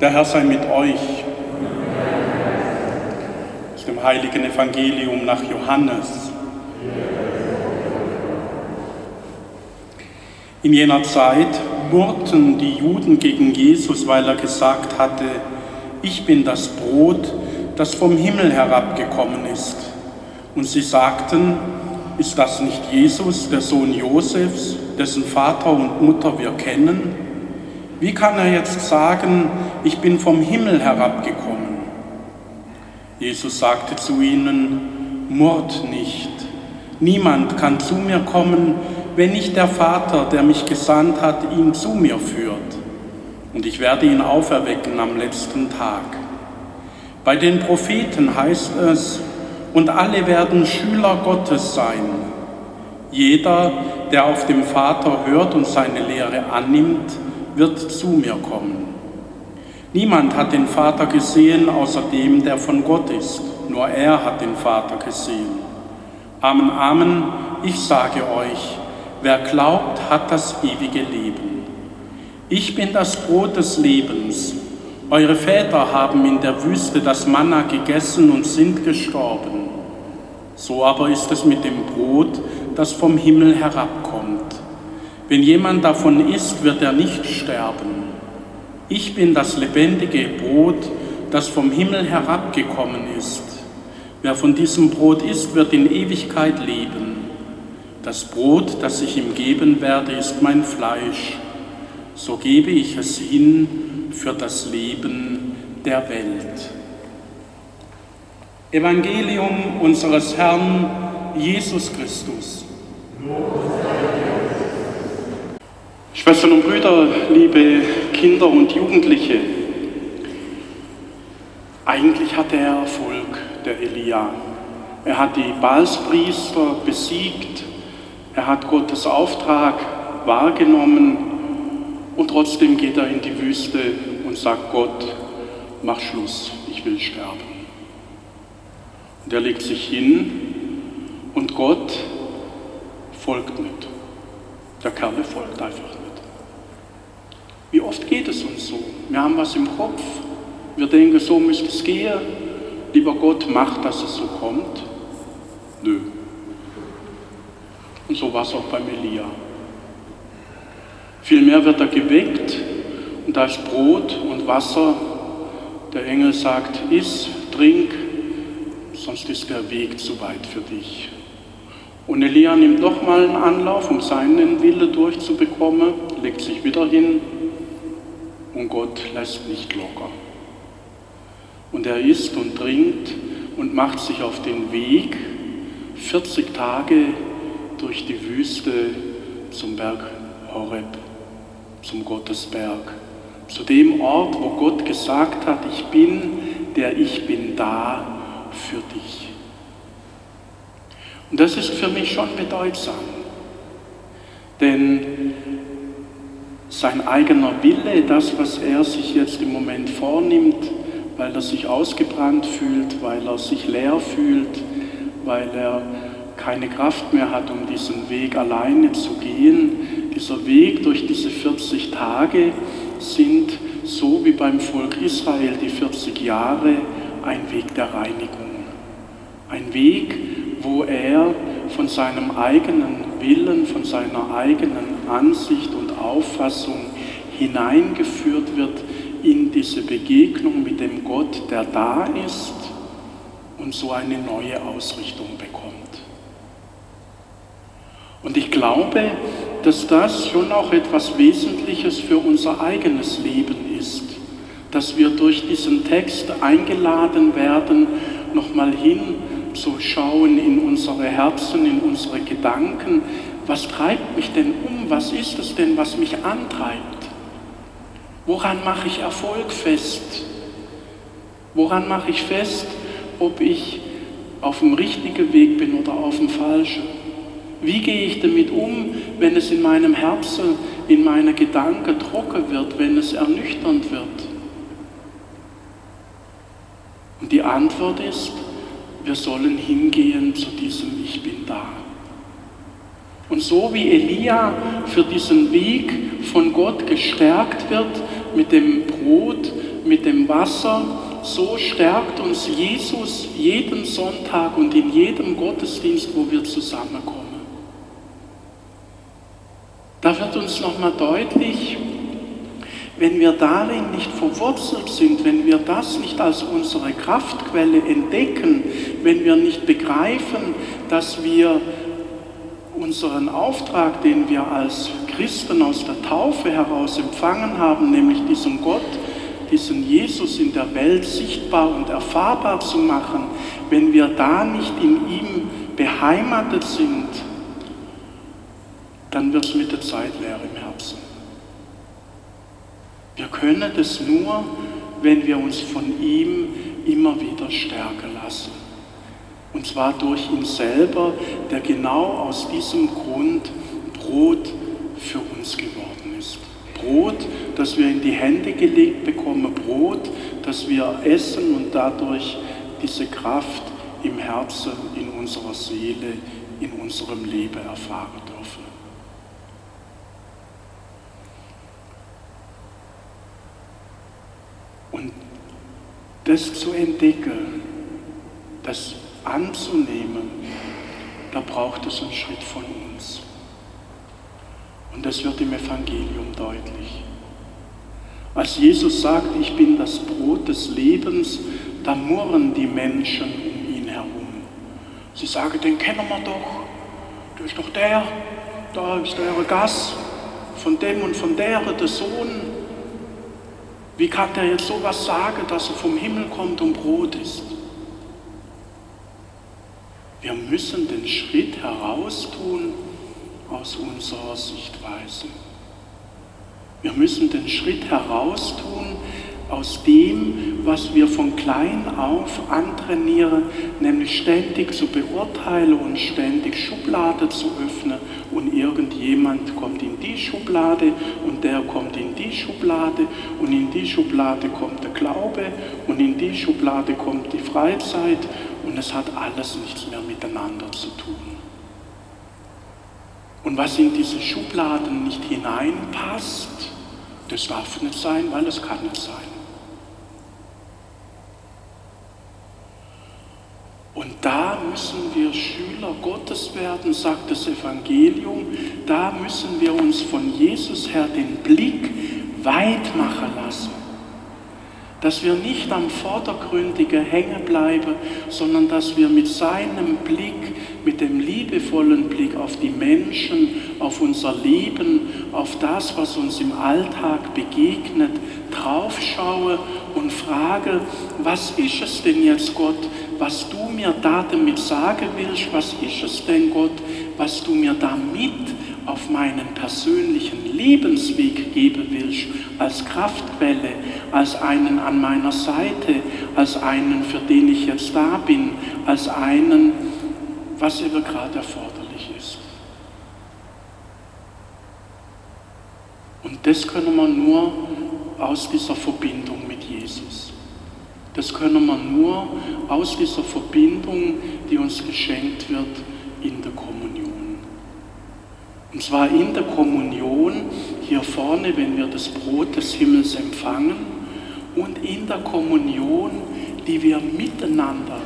Der Herr sei mit euch. Aus dem heiligen Evangelium nach Johannes. In jener Zeit murrten die Juden gegen Jesus, weil er gesagt hatte, ich bin das Brot, das vom Himmel herabgekommen ist. Und sie sagten, ist das nicht Jesus, der Sohn Josefs, dessen Vater und Mutter wir kennen? Wie kann er jetzt sagen, ich bin vom Himmel herabgekommen? Jesus sagte zu ihnen, murrt nicht. Niemand kann zu mir kommen, wenn nicht der Vater, der mich gesandt hat, ihn zu mir führt. Und ich werde ihn auferwecken am letzten Tag. Bei den Propheten heißt es, und alle werden Schüler Gottes sein. Jeder, der auf dem Vater hört und seine Lehre annimmt, wird zu mir kommen. Niemand hat den Vater gesehen, außer dem, der von Gott ist. Nur er hat den Vater gesehen. Amen, Amen, ich sage euch, wer glaubt, hat das ewige Leben. Ich bin das Brot des Lebens. Eure Väter haben in der Wüste das Manna gegessen und sind gestorben. So aber ist es mit dem Brot, das vom Himmel herabkommt. Wenn jemand davon isst, wird er nicht sterben. Ich bin das lebendige Brot, das vom Himmel herabgekommen ist. Wer von diesem Brot isst, wird in Ewigkeit leben. Das Brot, das ich ihm geben werde, ist mein Fleisch. So gebe ich es hin für das Leben der Welt. Evangelium unseres Herrn Jesus Christus. Schwestern und Brüder, liebe Kinder und Jugendliche, eigentlich hatte er Erfolg, der Elia. Er hat die Balspriester besiegt, er hat Gottes Auftrag wahrgenommen und trotzdem geht er in die Wüste und sagt Gott, mach Schluss, ich will sterben. Und er legt sich hin und Gott folgt mit. Der Kerl folgt einfach. Wie oft geht es uns so? Wir haben was im Kopf, wir denken, so müsste es gehen. Lieber Gott, mach, dass es so kommt. Nö. Und so war es auch beim Elia. Vielmehr wird er geweckt und da ist Brot und Wasser. Der Engel sagt, iss, trink, sonst ist der Weg zu weit für dich. Und Elia nimmt nochmal einen Anlauf, um seinen Wille durchzubekommen, legt sich wieder hin und Gott lässt nicht locker. Und er isst und trinkt und macht sich auf den Weg 40 Tage durch die Wüste zum Berg Horeb, zum Gottesberg, zu dem Ort, wo Gott gesagt hat, ich bin, der ich bin da für dich. Und das ist für mich schon bedeutsam, denn sein eigener Wille, das, was er sich jetzt im Moment vornimmt, weil er sich ausgebrannt fühlt, weil er sich leer fühlt, weil er keine Kraft mehr hat, um diesen Weg alleine zu gehen. Dieser Weg durch diese 40 Tage sind so wie beim Volk Israel die 40 Jahre ein Weg der Reinigung. Ein Weg, wo er von seinem eigenen Willen, von seiner eigenen Ansicht und Auffassung hineingeführt wird in diese Begegnung mit dem Gott, der da ist und so eine neue Ausrichtung bekommt. Und ich glaube, dass das schon auch etwas Wesentliches für unser eigenes Leben ist, dass wir durch diesen Text eingeladen werden, nochmal hinzuschauen in unsere Herzen, in unsere Gedanken, was treibt mich denn um? Was ist es denn, was mich antreibt? Woran mache ich Erfolg fest? Woran mache ich fest, ob ich auf dem richtigen Weg bin oder auf dem falschen? Wie gehe ich damit um, wenn es in meinem Herzen, in meinen Gedanken trocken wird, wenn es ernüchternd wird? Und die Antwort ist, wir sollen hingehen zu diesem Ich bin da. Und so wie Elia für diesen Weg von Gott gestärkt wird mit dem Brot, mit dem Wasser, so stärkt uns Jesus jeden Sonntag und in jedem Gottesdienst, wo wir zusammenkommen. Da wird uns nochmal deutlich, wenn wir darin nicht verwurzelt sind, wenn wir das nicht als unsere Kraftquelle entdecken, wenn wir nicht begreifen, dass wir unseren Auftrag, den wir als Christen aus der Taufe heraus empfangen haben, nämlich diesen Gott, diesen Jesus in der Welt sichtbar und erfahrbar zu machen, wenn wir da nicht in ihm beheimatet sind, dann wird es mit der Zeit leer im Herzen. Wir können das nur, wenn wir uns von ihm immer wieder stärken lassen. Und zwar durch ihn selber, der genau aus diesem Grund Brot für uns geworden ist. Brot, das wir in die Hände gelegt bekommen, Brot, das wir essen und dadurch diese Kraft im Herzen, in unserer Seele, in unserem Leben erfahren dürfen. Und das zu entdecken, das anzunehmen, da braucht es einen Schritt von uns. Und das wird im Evangelium deutlich. Als Jesus sagt, ich bin das Brot des Lebens, da murren die Menschen um ihn herum. Sie sagen, den kennen wir doch. Du ist doch der, da ist der Gast, von dem und von der, der Sohn. Wie kann der jetzt sowas sagen, dass er vom Himmel kommt und Brot ist? Wir müssen den Schritt heraustun aus unserer Sichtweise. Wir müssen den Schritt heraustun aus dem, was wir von klein auf antrainieren, nämlich ständig zu beurteilen und ständig Schublade zu öffnen und irgendjemand kommt in die Schublade und der kommt in die Schublade und in die Schublade kommt der Glaube und in die Schublade kommt die Freizeit und es hat alles nichts mehr miteinander zu tun. Und was in diese Schubladen nicht hineinpasst, das darf nicht sein, weil es kann nicht sein. Und da müssen wir Schüler Gottes werden, sagt das Evangelium. Da müssen wir uns von Jesus her den Blick weit machen lassen. Dass wir nicht am Vordergründigen hängen bleiben, sondern dass wir mit seinem Blick, mit dem liebevollen Blick auf die Menschen, auf unser Leben, auf das, was uns im Alltag begegnet, draufschaue und frage, was ist es denn jetzt, Gott, was du mir da damit sagen willst, was ist es denn, Gott, was du mir damit auf meinen persönlichen Lebensweg geben willst, als Kraftquelle, als einen an meiner Seite, als einen, für den ich jetzt da bin, als einen, was eben gerade erforderlich ist. Und das können wir nur aus dieser Verbindung mit Jesus. Das können wir nur aus dieser Verbindung, die uns geschenkt wird in der Kommunion. Und zwar in der Kommunion hier vorne, wenn wir das Brot des Himmels empfangen und in der Kommunion, die wir miteinander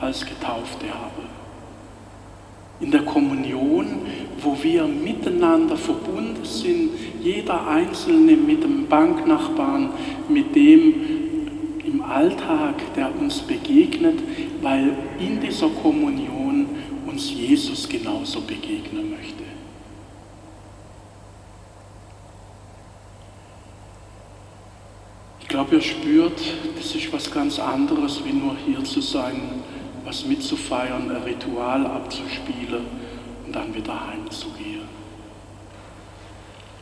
als Getaufte haben. In der Kommunion, wo wir miteinander verbunden sind, jeder Einzelne mit dem Banknachbarn, mit dem Alltag, der uns begegnet, weil in dieser Kommunion uns Jesus genauso begegnen möchte. Ich glaube, ihr spürt, das ist was ganz anderes, wie nur hier zu sein, was mitzufeiern, ein Ritual abzuspielen und dann wieder heimzugehen.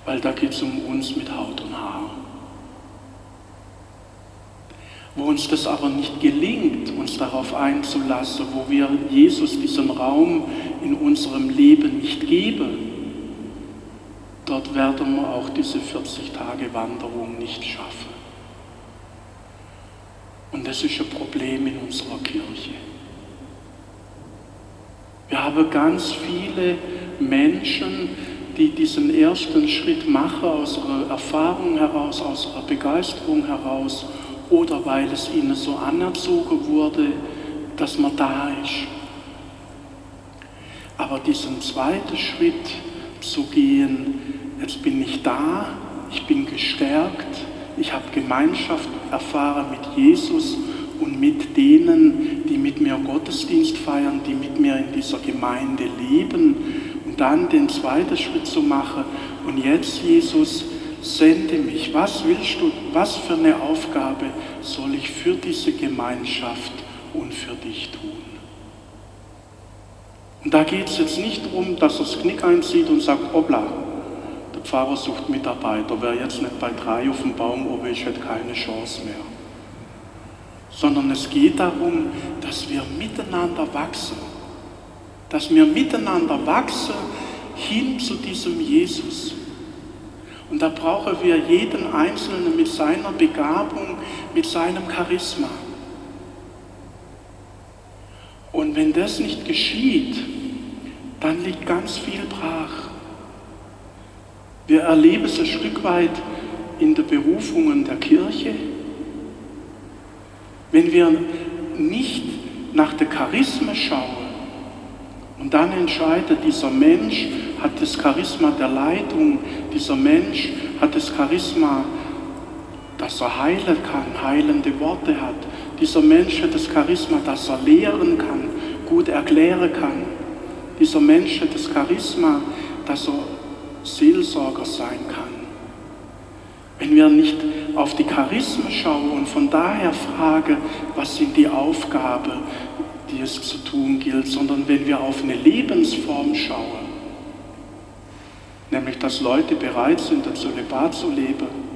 Weil da geht es um uns mit Haut und Haar. Wo uns das aber nicht gelingt, uns darauf einzulassen, wo wir Jesus diesen Raum in unserem Leben nicht geben, dort werden wir auch diese 40 Tage Wanderung nicht schaffen. Und das ist ein Problem in unserer Kirche. Wir haben ganz viele Menschen, die diesen ersten Schritt machen aus ihrer Erfahrung heraus, aus ihrer Begeisterung heraus oder weil es ihnen so anerzogen wurde, dass man da ist. Aber diesen zweiten Schritt zu gehen, jetzt bin ich da, ich bin gestärkt, ich habe Gemeinschaft erfahren mit Jesus und mit denen, die mit mir Gottesdienst feiern, die mit mir in dieser Gemeinde leben und dann den zweiten Schritt zu machen und jetzt Jesus, sende mich, was willst du, was für eine Aufgabe soll ich für diese Gemeinschaft und für dich tun? Und da geht es jetzt nicht darum, dass er das Knick einzieht und sagt, obla, der Pfarrer sucht Mitarbeiter, wer jetzt nicht bei drei auf dem Baum oben ist, hat keine Chance mehr. Sondern es geht darum, dass wir miteinander wachsen. Dass wir miteinander wachsen hin zu diesem Jesus. Und da brauchen wir jeden Einzelnen mit seiner Begabung, mit seinem Charisma. Und wenn das nicht geschieht, dann liegt ganz viel brach. Wir erleben es ein Stück weit in den Berufungen der Kirche. Wenn wir nicht nach der Charisma schauen und dann entscheidet, dieser Mensch hat das Charisma der Leitung, dieser Mensch hat das Charisma, dass er heilen kann, heilende Worte hat. Dieser Mensch hat das Charisma, dass er lehren kann, gut erklären kann. Dieser Mensch hat das Charisma, dass er Seelsorger sein kann. Wenn wir nicht auf die Charismen schauen und von daher fragen, was sind die Aufgaben, die es zu tun gilt, sondern wenn wir auf eine Lebensform schauen, nämlich dass Leute bereit sind, das Zölibat zu leben,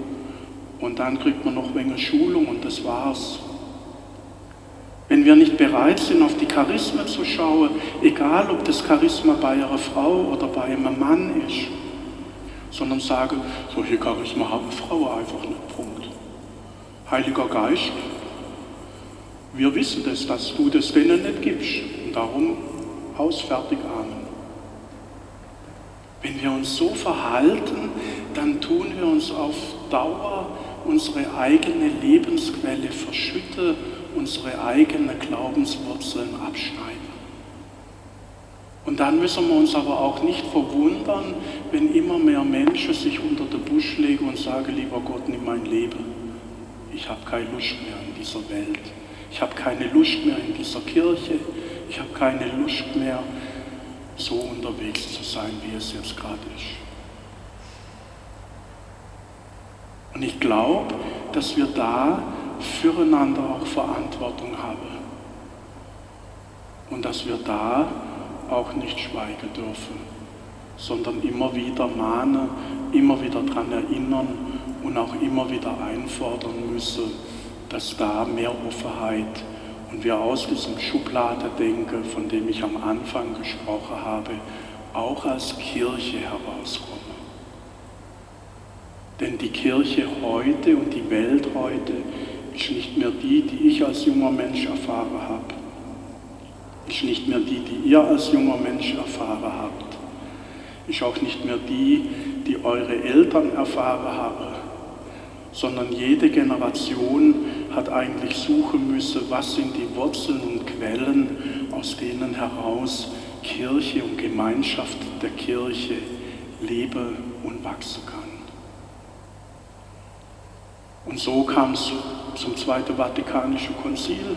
und dann kriegt man noch ein wenig Schulung und das war's. Wenn wir nicht bereit sind, auf die Charismen zu schauen, egal ob das Charisma bei einer Frau oder bei einem Mann ist, sondern sagen, solche Charisma haben Frauen einfach nicht. Punkt. Heiliger Geist, wir wissen das, dass du das denen nicht gibst. Und darum ausfertig, Amen. Wenn wir uns so verhalten, dann tun wir uns auf Dauer unsere eigene Lebensquelle verschütten, unsere eigenen Glaubenswurzeln abschneiden. Und dann müssen wir uns aber auch nicht verwundern, wenn immer mehr Menschen sich unter den Busch legen und sagen, lieber Gott, nimm mein Leben. Ich habe keine Lust mehr in dieser Welt. Ich habe keine Lust mehr in dieser Kirche. Ich habe keine Lust mehr, so unterwegs zu sein, wie es jetzt gerade ist. Und ich glaube, dass wir da füreinander auch Verantwortung haben. Und dass wir da auch nicht schweigen dürfen, sondern immer wieder mahnen, immer wieder daran erinnern und auch immer wieder einfordern müssen, dass da mehr Offenheit und wir aus diesem Schubladedenken, von dem ich am Anfang gesprochen habe, auch als Kirche herauskommen. Denn die Kirche heute und die Welt heute ist nicht mehr die, die ich als junger Mensch erfahren habe. Ist nicht mehr die, die ihr als junger Mensch erfahren habt. Ist auch nicht mehr die, die eure Eltern erfahren haben. Sondern jede Generation hat eigentlich suchen müssen, was sind die Wurzeln und Quellen, aus denen heraus Kirche und Gemeinschaft der Kirche leben und wachsen kann. Und so kam es zum Zweiten Vatikanischen Konzil,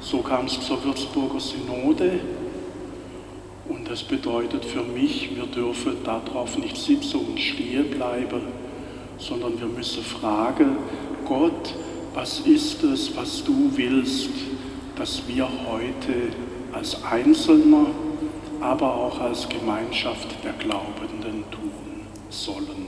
so kam es zur Würzburger Synode. Und das bedeutet für mich, wir dürfen darauf nicht sitzen und stehen bleiben, sondern wir müssen fragen, Gott, was ist es, was du willst, dass wir heute als Einzelner, aber auch als Gemeinschaft der Glaubenden tun sollen.